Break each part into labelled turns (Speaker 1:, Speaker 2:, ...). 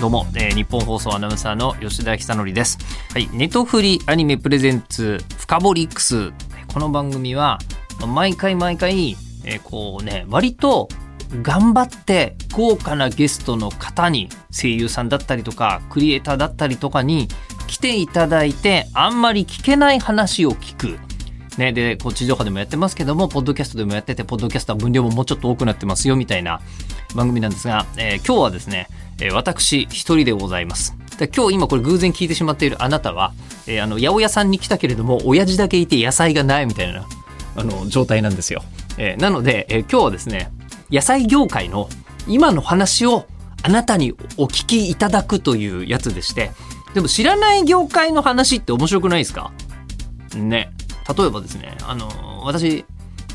Speaker 1: どうも、えー日本放送アナウンサーの吉田久典です。はい、ネトフリアニメプレゼンツフカボリックス。この番組は毎回毎回、えーこうね、割と頑張って豪華なゲストの方に声優さんだったりとかクリエイターだったりとかに来ていただいてあんまり聞けない話を聞く。ね、で、こう地上波でもやってますけども、ポッドキャストでもやってて、ポッドキャストは分量ももうちょっと多くなってますよ、みたいな番組なんですが、えー今日はですね、えー私一人でございます。今日今これ偶然聞いてしまっているあなたは、えーあの、八百屋さんに来たけれども、親父だけいて野菜がないみたいな、あの、状態なんですよ。えーなので、えー今日はですね、野菜業界の今の話をあなたにお聞きいただくというやつでして、でも知らない業界の話って面白くないですか？ね。例えばですね、あの、私、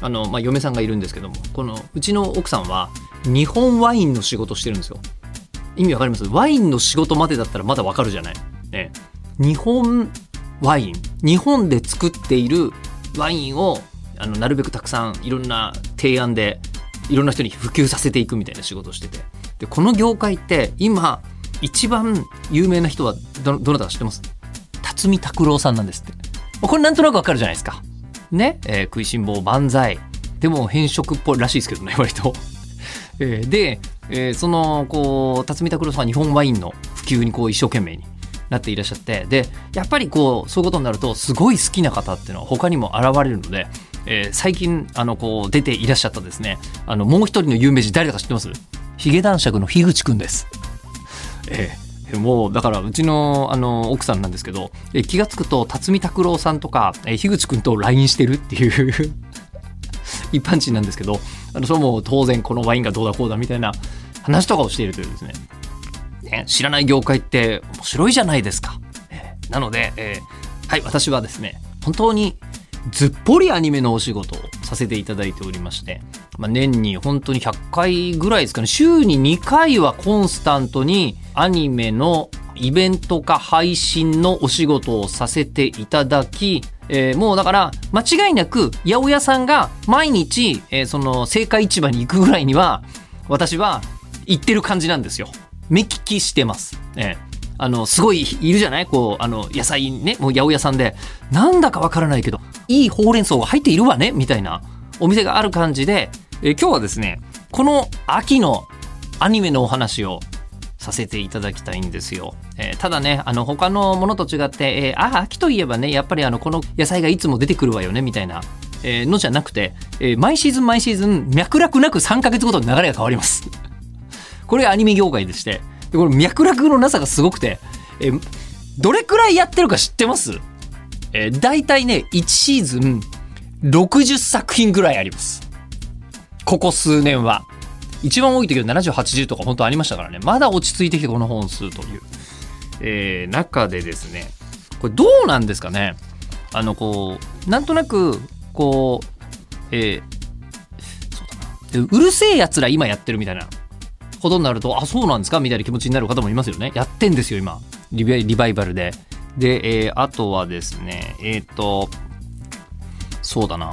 Speaker 1: あの、まあ、嫁さんがいるんですけども、この、うちの奥さんは、日本ワインの仕事してるんですよ。意味わかります？ワインの仕事までだったらまだわかるじゃない。ね。日本ワイン。日本で作っているワインを、あの、なるべくたくさんいろんな提案で、いろんな人に普及させていくみたいな仕事をしてて。で、この業界って、今、一番有名な人はど、どなたか知ってます？辰巳拓郎さんなんですって。これなんとなくわかるじゃないですか。ね、えー食いしん坊万歳。でも変色っぽいらしいですけどね、割と。えーで、えーその、こう、辰巳拓郎さんは日本ワインの普及にこう一生懸命になっていらっしゃって、で、やっぱりこう、そういうことになると、すごい好きな方っていうのは他にも現れるので、えー最近、あの、こう、出ていらっしゃったですね、あの、もう一人の有名人誰だか知ってます？ヒゲ男爵の樋口くんです。ええもうだからうちのあの奥さんなんですけど気が付くと辰巳拓郎さんとか樋口くんと LINE してるっていう 一般人なんですけどあのそれも当然このワインがどうだこうだみたいな話とかをしているというですねね知らない業界って面白いじゃないですか。えなので、えーはい私はですね本当にずっぽりアニメのお仕事をさせていただいておりまして、まあ、年に本当に100回ぐらいですかね週に2回はコンスタントにアニメのイベントか配信のお仕事をさせていただき、えーもうだから間違いなく八百屋さんが毎日、えーその青果市場に行くぐらいには私は行ってる感じなんですよ。目利きしてます。ええあの、すごいいるじゃない？こう、あの、野菜ね、もう八百屋さんで、なんだかわからないけど、いいほうれん草が入っているわねみたいなお店がある感じで、え今日はですね、この秋のアニメのお話をさせていただきたいんですよ。えーただね、あの、他のものと違って、えーあ、秋といえばね、やっぱりあの、この野菜がいつも出てくるわよね、みたいな、えのじゃなくて、え毎シーズン毎シーズン、脈絡なく3ヶ月ごとに流れが変わります。これがアニメ業界でして、でこれ脈絡のなさがすごくて、えーどれくらいやってるか知ってます？えー、大体ね、1シーズン60作品ぐらいあります。ここ数年は。一番多い時は70、80とか本当ありましたからね。まだ落ち着いてきてこの本数という。えー中でですね、これどうなんですかね？あの、こう、なんとなく、こう、えーそうだな。うるせえ奴ら今やってるみたいなことになると、あ、そうなんですか？みたいな気持ちになる方もいますよね。やってんですよ、今。リバイリバイバルで。で、えーあとはですね、えっ、と、そうだな。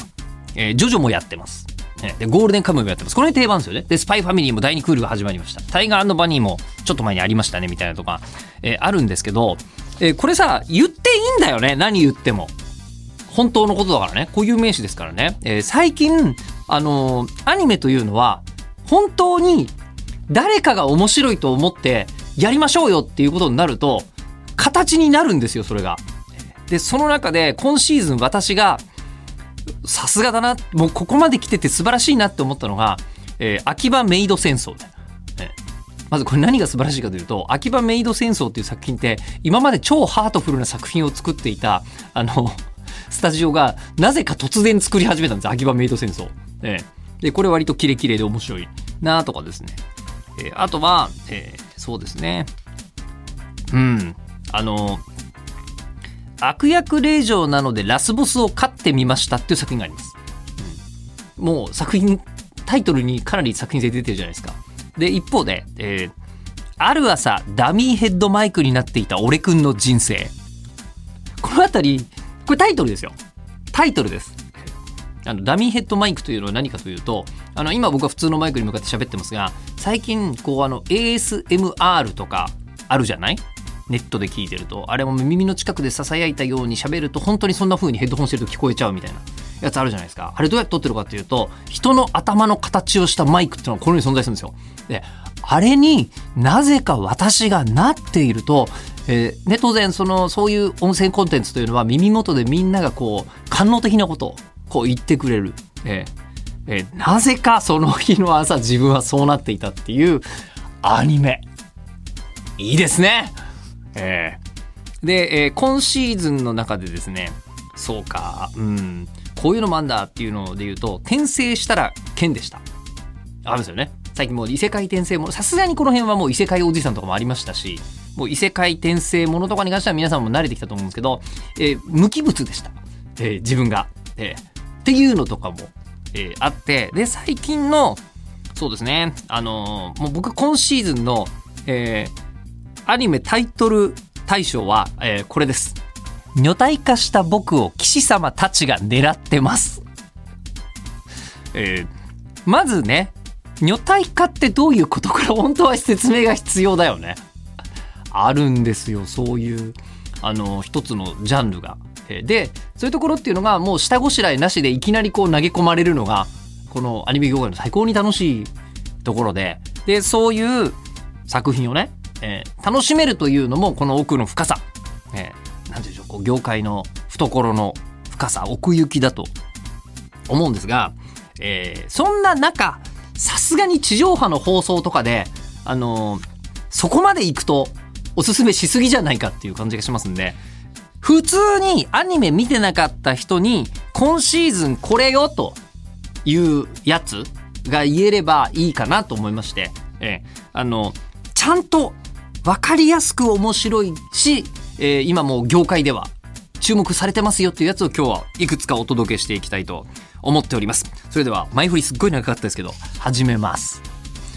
Speaker 1: えージョジョもやってます。ねで、ゴールデンカムイもやってます。これ定番ですよね。で、スパイファミリーも第2クールが始まりました。タイガーバニーもちょっと前にありましたね、みたいなとか、えーあるんですけど、えーこれさ、言っていいんだよね。何言っても。本当のことだからね。固有名詞ですからね。えー最近、あのーアニメというのは、本当に誰かが面白いと思ってやりましょうよっていうことになると、形になるんですよ、それが。で、その中で今シーズン私が、さすがだな、もうここまで来てて素晴らしいなって思ったのが、えー秋葉メイド戦争だよ。えーまずこれ何が素晴らしいかというと、秋葉メイド戦争っていう作品って、今まで超ハートフルな作品を作っていた、あの、スタジオが、なぜか突然作り始めたんです、秋葉メイド戦争。ええで、これ割とキレキレで面白いなとかですね。えーあとは、えーそうですね。うん。あの悪役令嬢なのでラスボスを飼ってみましたっていう作品があります、うんもう作品タイトルにかなり作品性出てるじゃないですか。で一方で、えーある朝ダミーヘッドマイクになっていた俺くんの人生。この辺りこれタイトルですよ。タイトルです。あのダミーヘッドマイクというのは何かというとあの今僕は普通のマイクに向かって喋ってますが最近こうあの ASMR とかあるじゃない？ネットで聞いてると。あれも耳の近くで囁いたように喋ると本当にそんな風にヘッドホンしてると聞こえちゃうみたいな。やつあるじゃないですか。あれどうやって撮ってるかっていうと人の頭の形をしたマイクっていうのはこのように存在するんですよ。であれになぜか私がなっていると、えーね、当然そのそういう音声コンテンツというのは耳元でみんながこう官能的なことこう言ってくれる、えーえーなぜかその日の朝自分はそうなっていたっていうアニメ。いいですね。えーで、えー今シーズンの中でですねそうかうん。こういうのもあんだっていうので言うと転生したら剣でした。あるんですよね。最近もう異世界転生ものさすがにこの辺はもう異世界おじさんとかもありましたしもう異世界転生ものとかに関しては皆さんも慣れてきたと思うんですけど、えー無機物でした、えー自分が、えーっていうのとかも、えーあってで最近のそうですねあのーもう僕今シーズンの、えーアニメタイトル大賞は、えーこれです女体化した僕を騎士様たちが狙ってます。えーまずね、女体化ってどういうことから本当は説明が必要だよね。あるんですよ、そういう、あの、一つのジャンルが。で、そういうところっていうのがもう下ごしらえなしでいきなりこう投げ込まれるのが、このアニメ業界の最高に楽しいところで、で、そういう作品をね、えー楽しめるというのもこの奥の深さ、えーなんていうんでしょう、こう業界の懐の深さ、奥行きだと思うんですが、えーそんな中、さすがに地上波の放送とかで、あのーそこまで行くとおすすめしすぎじゃないかっていう感じがしますんで、普通にアニメ見てなかった人に、今シーズンこれよというやつが言えればいいかなと思いまして、えーあの、ちゃんと分かりやすく面白いし、えー今もう業界では注目されてますよっていうやつを今日はいくつかお届けしていきたいと思っております。それでは前振りすっごい長かったですけど、始めます。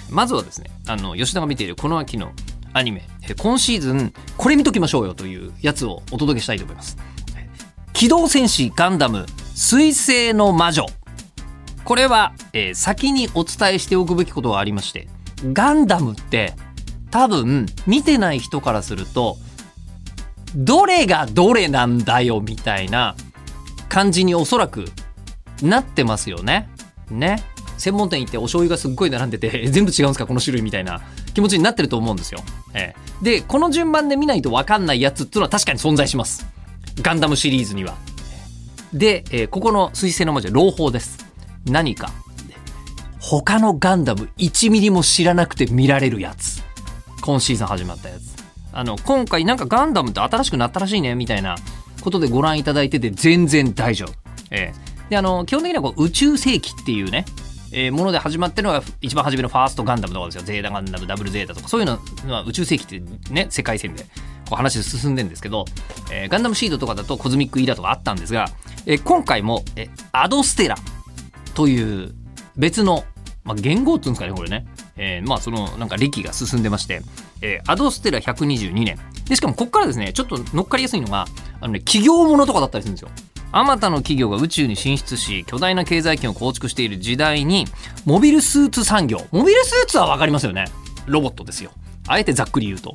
Speaker 1: まずはですね、あの、吉田が見ているこの秋のアニメ、今シーズンこれ見ときましょうよというやつをお届けしたいと思います。機動戦士ガンダム水星の魔女。これは、えー先にお伝えしておくべきことがありまして、ガンダムって多分見てない人からすると、どれがどれなんだよみたいな感じにおそらくなってますよね。ね。専門店行ってお醤油がすっごい並んでて、全部違うんですか？この種類みたいな気持ちになってると思うんですよ。ええで、この順番で見ないと分かんないやつっていうのは確かに存在します。ガンダムシリーズには。で、えーここの水星の魔女、朗報です。何か。他のガンダム1ミリも知らなくて見られるやつ。今シーズン始まったやつ。あの、今回なんかガンダムって新しくなったらしいね、みたいなことでご覧いただいてて全然大丈夫。ええで、あの、基本的にはこう宇宙世紀っていうね、えーもので始まってるのが一番初めのファーストガンダムとかですよ。ゼータガンダム、ダブルゼータとか、そういうのは宇宙世紀ってね、世界線でこう話進んでるんですけど、えーガンダムシードとかだとコズミックイーラとかあったんですが、えー今回も、えーアドステラという別の、まあ、言語っていうんですかね、これね。えーまあ、その、なんか歴が進んでまして、えーアドステラ122年。で、しかもここからですね、ちょっと乗っかりやすいのが、あのね、企業ものとかだったりするんですよ。あまたの企業が宇宙に進出し、巨大な経済圏を構築している時代に、モビルスーツ産業。モビルスーツはわかりますよね。ロボットですよ。あえてざっくり言うと。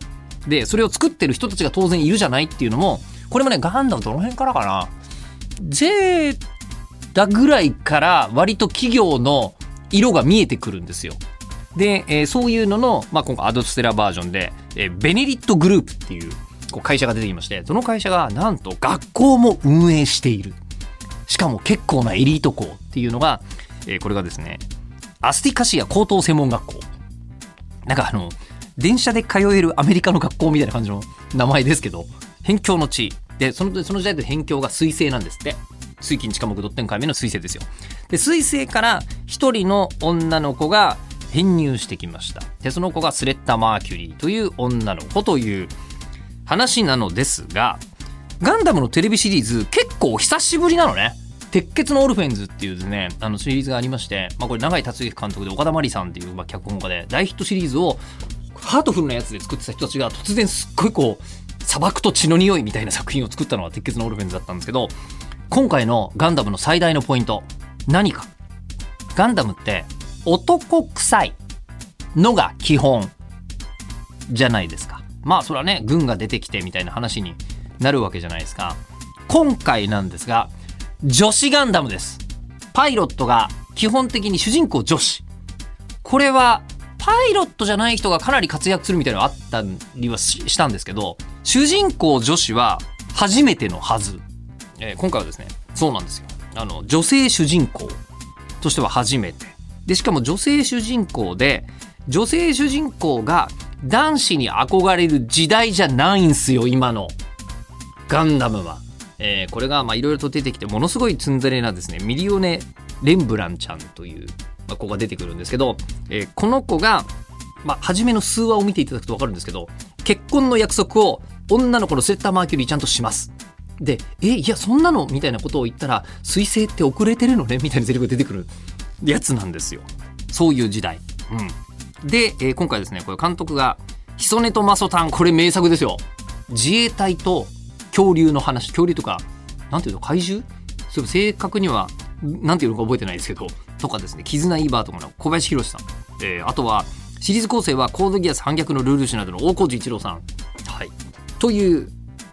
Speaker 1: で、それを作ってる人たちが当然いるじゃないっていうのも、これもね、ガンダムどの辺からかな。ゼータぐらいから割と企業の色が見えてくるんですよ。で、えーそういうのの、まあ、今回アドステラバージョンで、えーベネリットグループっていうこう会社が出てきまして、その会社がなんと学校も運営している。しかも結構なエリート校っていうのが、えーこれがですね、アスティカシア高等専門学校。なんかあの、電車で通えるアメリカの学校みたいな感じの名前ですけど、辺境の地。で、そのその時代で辺境が水星なんですって。水金地下木ドッテン解明の水星ですよ。で、水星から一人の女の子が、編入してきましたでその子がスレッタ・マーキュリーという女の子という話なのですがガンダムのテレビシリーズ結構久しぶりなのね。鉄血のオルフェンズっていうですねあのシリーズがありまして、まあ、これ永井達之監督で岡田真理さんっていう、まあ、脚本家で大ヒットシリーズをハートフルなやつで作ってた人たちが突然すっごいこう砂漠と血の匂いみたいな作品を作ったのが鉄血のオルフェンズだったんですけど今回のガンダムの最大のポイント何か。ガンダムって男臭いのが基本じゃないですか。まあそれはね軍が出てきてみたいな話になるわけじゃないですか。今回なんですが女子ガンダムです。パイロットが基本的に主人公女子。これはパイロットじゃない人がかなり活躍するみたいなのがあったりはしたんですけど主人公女子は初めてのはず、えー、今回はですねそうなんですよ。あの女性主人公としては初めて。でしかも女性主人公で女性主人公が男子に憧れる時代じゃないんすよ今のガンダムは。えー、これがいろいろと出てきてものすごいツンデレなですねミリオネ・レンブランちゃんという、まあ、子が出てくるんですけど、えー、この子が、まあ、初めの数話を見ていただくと分かるんですけど結婚の約束を女の子のセッターマーキュリーちゃんとします。で、え、いや、そんなの？みたいなことを言ったら、彗星って遅れてるのね？みたいなセリフが出てくるやつなんですよ。そういう時代。うん。で、えー、今回ですね、これ監督が、ヒソネとマソタン、これ名作ですよ。自衛隊と恐竜の話、恐竜とか、なんていうの、怪獣？そう正確には、なんていうのか覚えてないですけど、とかですね、絆イーバーとかの小林宏さん。えー、あとは、シリーズ構成はコードギアス反逆のルール誌などの大河内一郎さん。はい。という、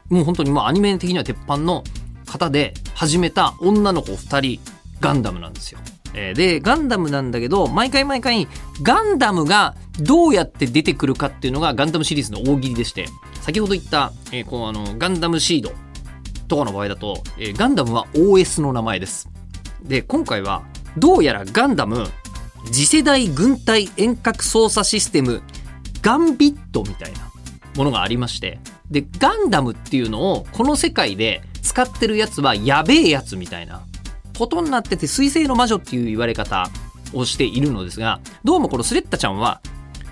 Speaker 1: もう本当にまあアニメ的には鉄板の方で始めた女の子2人ガンダムなんですよ。えで、ガンダムなんだけど、毎回毎回、ガンダムがどうやって出てくるかっていうのがガンダムシリーズの大喜利でして、先ほど言った、え、こうあの、ガンダムシードとかの場合だと、え、ガンダムは OS の名前です。で、今回は、どうやらガンダム、次世代軍隊遠隔操作システム、ガンビットみたいなものがありまして、で、ガンダムっていうのを、この世界で使ってるやつはやべえやつみたいなことになってて、水星の魔女っていう言われ方をしているのですが、どうもこのスレッタちゃんは、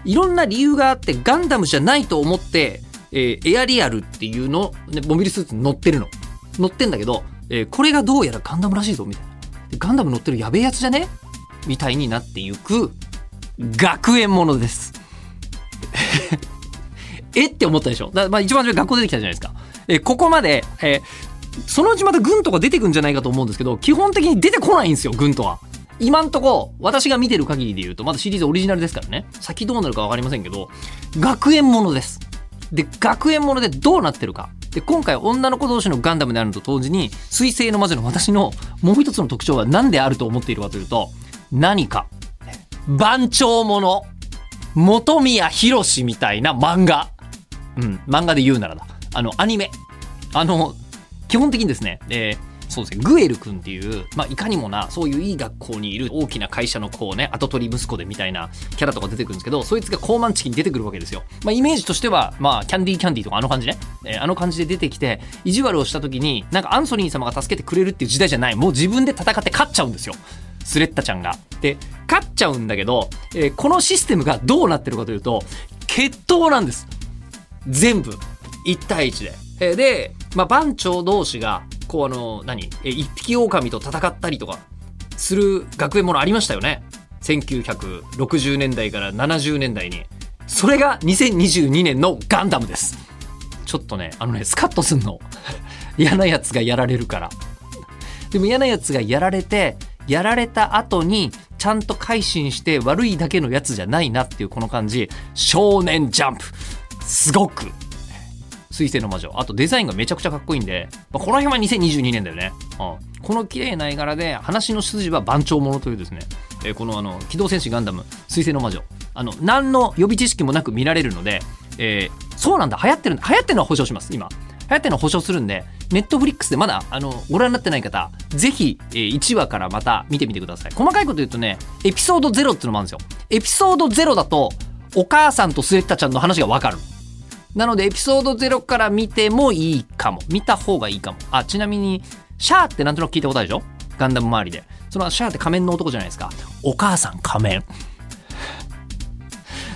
Speaker 1: いろんな理由があってガンダムじゃないと思って、えー、エアリアルっていうの、ね、モビルスーツに乗ってるの。乗ってんだけど、えー、これがどうやらガンダムらしいぞ、みたいな。ガンダム乗ってるやべえやつじゃね？みたいになっていく、学園ものです。え？って思ったでしょ？だまあ一番初学校出てきたじゃないですか。えー、ここまで、えー、そのうちまた軍とか出てくんじゃないかと思うんですけど、基本的に出てこないんですよ、軍とは。今んとこ、私が見てる限りで言うと、まだシリーズオリジナルですからね。先どうなるか分かりませんけど、学園ものです。で、学園ものでどうなってるか。で、今回女の子同士のガンダムであると同時に、水星の魔女の私のもう一つの特徴は何であると思っているかというと、何か、番長もの、本宮博みたいな漫画。うん、漫画で言うならだ。あの、アニメ。あの、基本的にですね、えーそうですね、グエル君っていう、まあ、いかにもな、そういういい学校にいる大きな会社のこうね、跡取り息子でみたいなキャラとか出てくるんですけど、そいつが高慢チキに出てくるわけですよ。まあ、イメージとしては、まあ、キャンディーキャンディーとかあの感じね、えー、あの感じで出てきて、意地悪をした時に、なんかアンソニー様が助けてくれるっていう時代じゃない、もう自分で戦って勝っちゃうんですよ。スレッタちゃんが。で、勝っちゃうんだけど、えー、このシステムがどうなってるかというと、決闘なんです。全部。1対1で。で、まあ、番長同士が、こうあの、何？え、一匹狼と戦ったりとかする学園ものありましたよね。1960年代から70年代に。それが2022年のガンダムです。ちょっとね、あのね、スカッとすんの。嫌なやつがやられるから。でも嫌なやつがやられて、やられた後にちゃんと改心して悪いだけのやつじゃないなっていうこの感じ。少年ジャンプ。すごく水星の魔女。あとデザインがめちゃくちゃかっこいいんで、まあ、この辺は2022年だよね。うん、この綺麗な絵柄で、話の筋は番長者というですね、えー、このあの、機動戦士ガンダム、水星の魔女。あの、何の予備知識もなく見られるので、えー、そうなんだ、流行ってるんだ。流行ってるのは保証します、今。流行ってるのは保証するんで、ネットフリックスでまだ、あの、ご覧になってない方、ぜひ、えー、1話からまた見てみてください。細かいこと言うとね、エピソード0っていうのもあるんですよ。エピソード0だと、お母さんとスレッタちゃんの話がわかる。なのでエピソード0から見てもいいかも。見た方がいいかも。あ、ちなみに、シャーってなんとなく聞いたことあるでしょ？ガンダム周りで。そのシャーって仮面の男じゃないですか。お母さん仮面。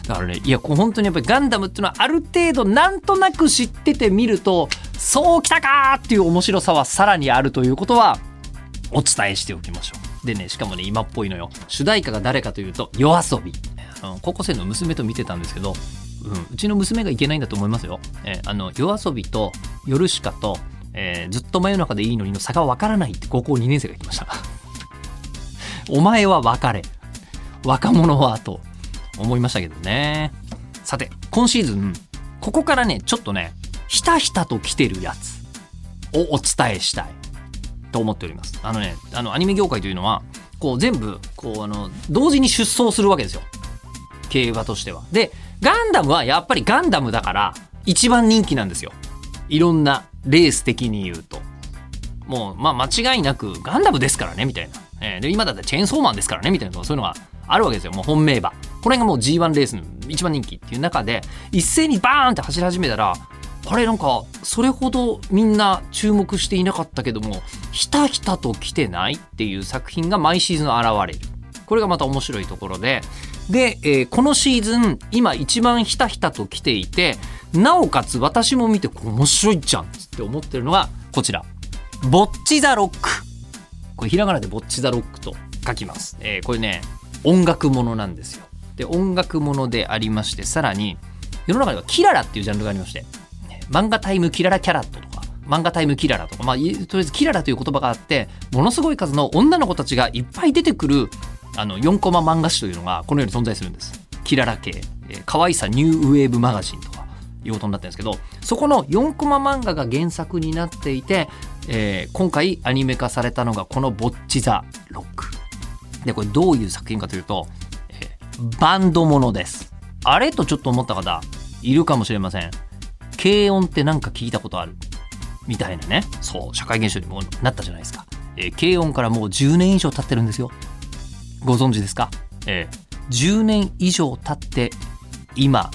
Speaker 1: だからねいやこう本当にやっぱりガンダムっていうのはある程度なんとなく知っててみるとそうきたかっていう面白さはさらにあるということはお伝えしておきましょう。でねしかもね今っぽいのよ主題歌が誰かというと夜遊びあの高校生の娘と見てたんですけど、うん、うちの娘がいけないんだと思いますよ。えーあの夜遊びと夜しかと、えーずっと真夜中でいいのにの差がわからないって高校2年生が言ってました。お前は別れ。若者はと思いましたけどね。さて今シーズンここからねちょっとねひたひたと来てるやつをお伝えしたい。と思っております。あのねあのアニメ業界というのはこう全部こうあの同時に出走するわけですよ。競馬としては。でガンダムはやっぱりガンダムだから一番人気なんですよ。いろんなレース的に言うと。もうまあ間違いなくガンダムですからねみたいな、えーで今だったらチェーンソーマンですからねみたいなそういうのがあるわけですよ。もう本命馬。これがもう G1 レースの一番人気っていう中で一斉にバーンって走り始めたらあれなんかそれほどみんな注目していなかったけどもひたひたと来てないっていう作品が毎シーズン現れる。これがまた面白いところでで、えーこのシーズン今一番ひたひたと来ていてなおかつ私も見て面白いじゃんって思ってるのがこちら「ボッチ・ザ・ロック」これひらがなで「ボッチ・ザ・ロック」と書きます、えーこれね音楽ものなんですよ。で音楽ものでありましてさらに世の中にはキララっていうジャンルがありましてね漫画タイムキララキャラットとか漫画タイムキララとか、まあ、とりあえずキララという言葉があってものすごい数の女の子たちがいっぱい出てくるあの4コマ漫画誌というのがこのように存在するんです。キララ系、えー可愛さニューウェーブマガジンとかいうことになってるんですけどそこの4コマ漫画が原作になっていて、えー今回アニメ化されたのがこの「ボッチ・ザ・ロック」でこれどういう作品かというと、えーバンドものです。あれとちょっと思った方いるかもしれません。軽音ってなんか聞いたことある。みたいなね。そう社会現象にもなったじゃないですか、えー軽音からもう10年以上経ってるんですよ。ご存知ですか？えー10年以上経って今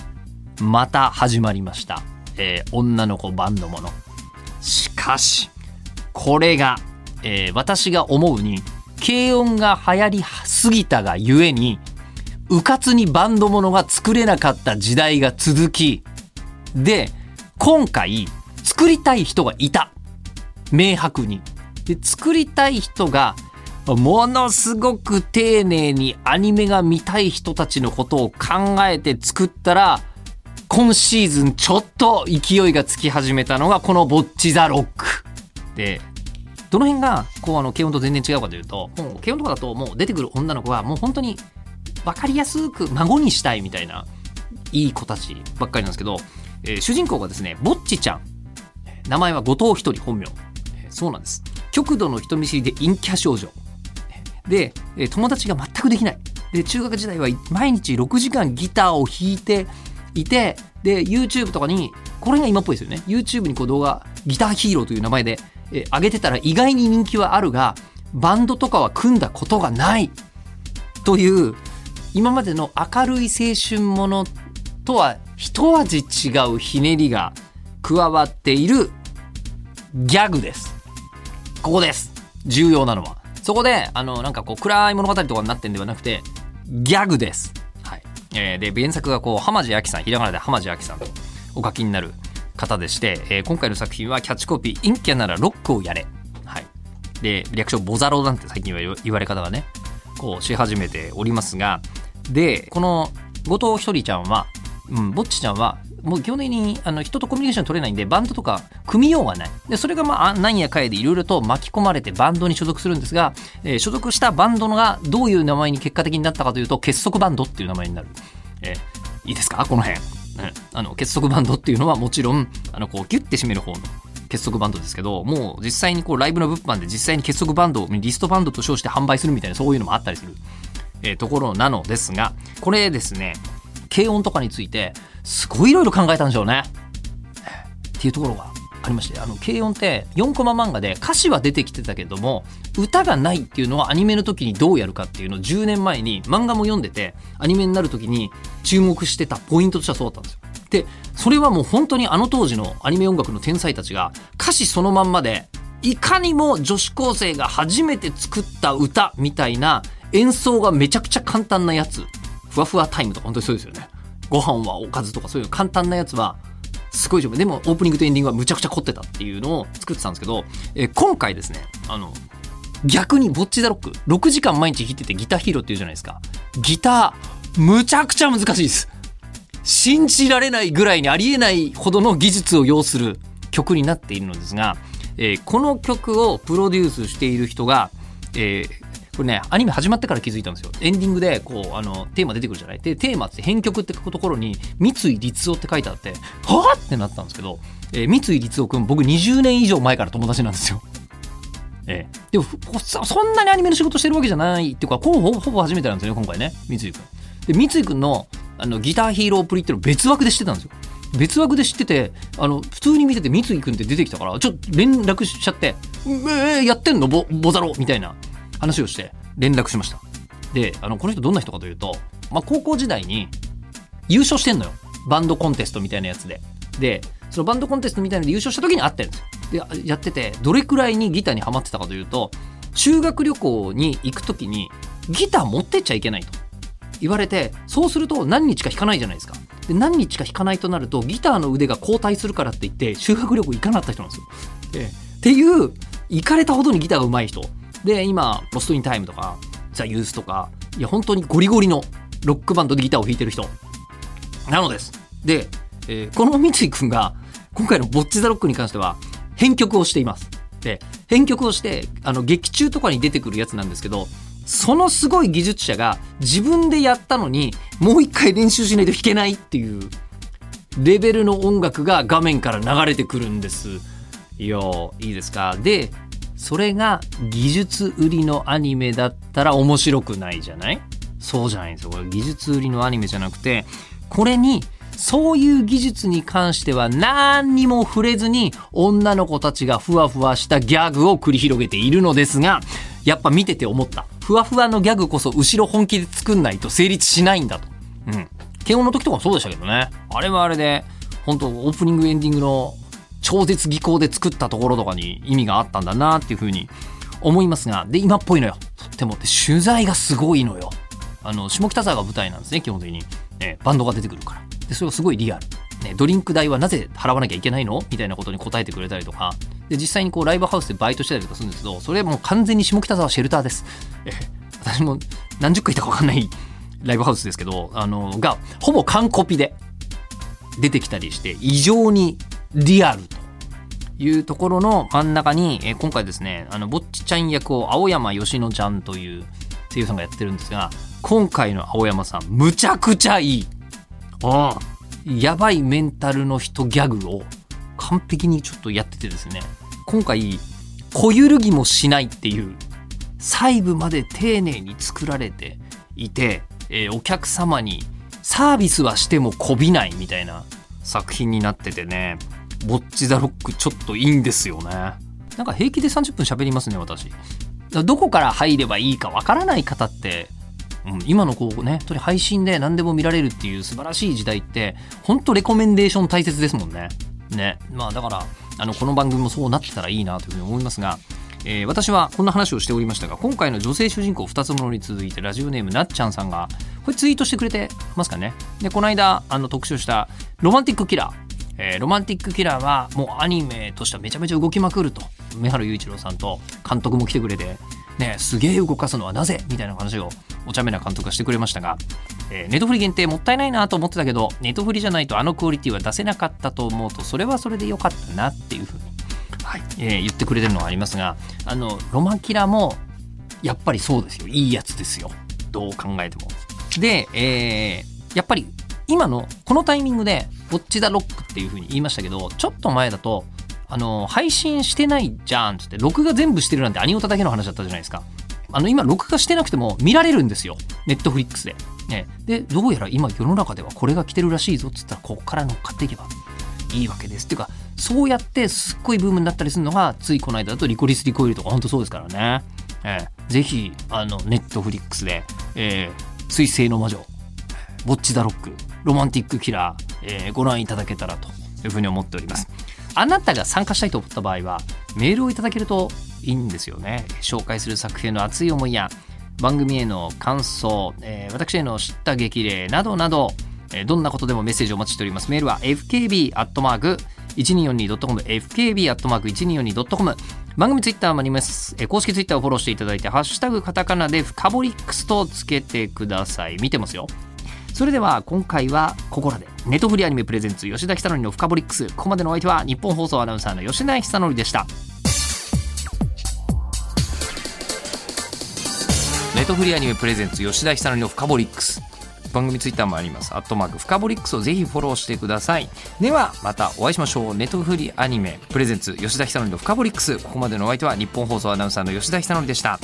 Speaker 1: また始まりました、えー女の子バンドもの。しかしこれが、えー私が思うに軽音が流行りすぎたがゆえにうかつにバンドものが作れなかった時代が続きで今回作りたい人がいた。明白に。で作りたい人がものすごく丁寧にアニメが見たい人たちのことを考えて作ったら今シーズンちょっと勢いがつき始めたのがこの「ボッチ・ザ・ロック」で。どの辺がこうあの軽音と全然違うかというともう軽音とかだともう出てくる女の子はもう本当に分かりやすく孫にしたいみたいないい子たちばっかりなんですけど、えー主人公がですねぼっちちゃん。名前は後藤ひとり本名。えーそうなんです。極度の人見知りで陰キャ少女でえー友達が全くできないで中学時代は毎日6時間ギターを弾いていてで YouTube とかにこれが今っぽいですよね YouTube にこう動画ギターヒーローという名前で、えー上げてたら意外に人気はあるがバンドとかは組んだことがないという今までの明るい青春ものとは一味違うひねりが加わっているギャグです。ここです。重要なのは。そこで、あの、なんかこう、暗い物語とかになってんではなくて、ギャグです。はい。えーで、原作がこう、浜地亜紀さん、ひらがなで浜地亜紀さんとお書きになる方でして、えー今回の作品はキャッチコピー、陰キャならロックをやれ。はい。で、略称ボザロなんて最近は言わ言われ方がね、こうし始めておりますが、で、この後藤ひとりちゃんは、うん、ぼっちちゃんは、もう基本的にあの人とコミュニケーション取れないんでバンドとか組みようがない。でそれがまあなんやかやでいろいろと巻き込まれてバンドに所属するんですが、えー所属したバンドがどういう名前に結果的になったかというと結束バンドっていう名前になる、えーいいですか？この辺、あの結束バンドっていうのはもちろんあのこうギュッて締める方の結束バンドですけどもう実際にこうライブの物販で実際に結束バンドをリストバンドと称して販売するみたいなそういうのもあったりする、えーところなのですがこれですね軽音とかについてすごいいろいろ考えたんでしょうね。っていうところがありましてあの軽音って4コマ漫画で歌詞は出てきてたけども歌がないっていうのはアニメの時にどうやるかっていうのを10年前に漫画も読んでてアニメになる時に注目してたポイントとしてはそうだったんですよ。でそれはもう本当にあの当時のアニメ音楽の天才たちが歌詞そのまんまでいかにも女子高生が初めて作った歌みたいな演奏がめちゃくちゃ簡単なやつふわふわタイムとか本当にそうですよね。ご飯はおかずとかそういう簡単なやつはすごい丈夫。でもオープニングとエンディングはむちゃくちゃ凝ってたっていうのを作ってたんですけど、えー今回ですねあの逆にボッチ・ザ・ロック6時間毎日弾いててギターヒーローっていうじゃないですか。ギターむちゃくちゃ難しいです。信じられないぐらいにありえないほどの技術を要する曲になっているのですが、えーこの曲をプロデュースしている人が、えーこれねアニメ始まってから気づいたんですよ。エンディングでこうあのテーマ出てくるじゃない？でテーマって編曲って書くところに三井律夫って書いてあってはぁってなったんですけど、えー三井律夫くん僕20年以上前から友達なんですよ。ええ、でもそんなにアニメの仕事してるわけじゃないっていうかほぼほぼ初めてなんですよね今回ね。三井君で三井君のあのギターヒーロープリっていうの別枠で知ってたんですよ。別枠で知っててあの普通に見てて三井君って出てきたからちょっと連絡しちゃって「えー、やってんの？ボボザロ」みたいな。話をして連絡しました。であのこの人どんな人かというと、まあ、高校時代に優勝してんのよ。バンドコンテストみたいなやつで。でそのバンドコンテストみたいなので優勝した時に会ってるんですよ。でやっててどれくらいにギターにハマってたかというと修学旅行に行く時にギター持ってっちゃいけないと。言われてそうすると何日か弾かないじゃないですか。で何日か弾かないとなるとギターの腕が後退するからって言って修学旅行行かなかった人なんですよ。でっていう行かれたほどにギターが上手い人。で今ロストインタイムとかザ・ユースとかいや本当にゴリゴリのロックバンドでギターを弾いてる人なのです。で、えーこの三井くんが今回のボッチ・ザ・ロックに関しては編曲をしています。で編曲をしてあの劇中とかに出てくるやつなんですけどそのすごい技術者が自分でやったのにもう一回練習しないと弾けないっていうレベルの音楽が画面から流れてくるんですよいいですか？でそれが技術売りのアニメだったら面白くないじゃない？そうじゃないんですよ。これ技術売りのアニメじゃなくてこれにそういう技術に関しては何にも触れずに女の子たちがふわふわしたギャグを繰り広げているのですがやっぱ見てて思った。ふわふわのギャグこそ後ろ本気で作んないと成立しないんだと。うん。慶応の時とかもそうでしたけどね。あれはあれで本当オープニングエンディングの超絶技巧で作ったところとかに意味があったんだなっていうふうに思いますがで今っぽいのよ。とってもで取材がすごいのよ。あの下北沢が舞台なんですね基本的に、ね、バンドが出てくるから。でそれがすごいリアル、ね、ドリンク代はなぜ払わなきゃいけないの？みたいなことに答えてくれたりとか。で実際にこうライブハウスでバイトしてたりとかするんですけどそれもう完全に下北沢シェルターです。え私も何十回行ったか分かんないライブハウスですけどあのがほぼ完コピで出てきたりして異常にリアルというところの真ん中に、えー今回ですねあのぼっちちゃん役を青山佳乃ちゃんという声優さんがやってるんですが今回の青山さんむちゃくちゃいい。ああやばいメンタルの人ギャグを完璧にちょっとやっててですね。今回小揺るぎもしないっていう細部まで丁寧に作られていて、えーお客様にサービスはしてもこびないみたいな作品になっててね。ぼっち・ザ・ロックちょっといいんですよね。なんか平気で30分喋りますね私。どこから入ればいいかわからない方って、うん、今のこうね本当に配信で何でも見られるっていう素晴らしい時代って本当レコメンデーション大切ですもんね。ね。まあだからあのこの番組もそうなってたらいいなというふうに思いますがえー私はこんな話をしておりましたが今回の女性主人公2つものに続いてラジオネームなっちゃんさんがこれツイートしてくれてますかね。でこの間あの特集した「ロマンティックキラー」えーロマンティックキラーはもうアニメとしてはめちゃめちゃ動きまくると。目原雄一郎さんと監督も来てくれて、ね、すげえ動かすのはなぜ？みたいな話をお茶目な監督がしてくれましたが、えーネットフリ限定もったいないなと思ってたけどネットフリじゃないとあのクオリティは出せなかったと思うとそれはそれでよかったなっていうふうに、はい。えー言ってくれてるのがありますがあのロマンキラもやっぱりそうですよ。いいやつですよ。どう考えても。で、えーやっぱり今のこのタイミングで「ウォッチ・ザ・ロック」っていう風に言いましたけどちょっと前だとあの配信してないじゃんっつって録画全部してるなんてアニオタだけの話だったじゃないですか。あの今録画してなくても見られるんですよ。ネットフリックスで、ね、でどうやら今世の中ではこれが来てるらしいぞっつったらここから乗っかっていけばいいわけです。っていうかそうやってすっごいブームになったりするのがついこの間だとリコリス・リコイルとか本当そうですからね、ええ。ぜひあのネットフリックスで「えー、水星の魔女」「ボッチ・ザ・ロック」「ロマンティック・キラー」えーご覧いただけたらというふうに思っております。あなたが参加したいと思った場合はメールをいただけるといいんですよね。紹介する作品の熱い思いや番組への感想、えー私への知った激励などなどえーどんなことでもメッセージをお待ちしております。メールは fkb アットマーク 1242.com fkb アットマーク 1242.com 番組ツイッターもあります、えー公式ツイッターをフォローしていただいてハッシュタグカタカナでフカボリックスとつけてください。見てますよ。それでは今回はここらでネットフリアニメプレゼンツ吉田久典のフカボリックス。ここまでのお相手は日本放送アナウンサーの吉田久典でした。ネットフリアニメプレゼンツ吉田久典のフカボリックス。番組ツイッターもあります。アットマークフカボリックスをぜひフォローしてください。ではまたお会いしましょう。ネットフリアニメプレゼンツ吉田久典のフカボリックス。ここまでのお相手は日本放送アナウンサーの吉田久典でした。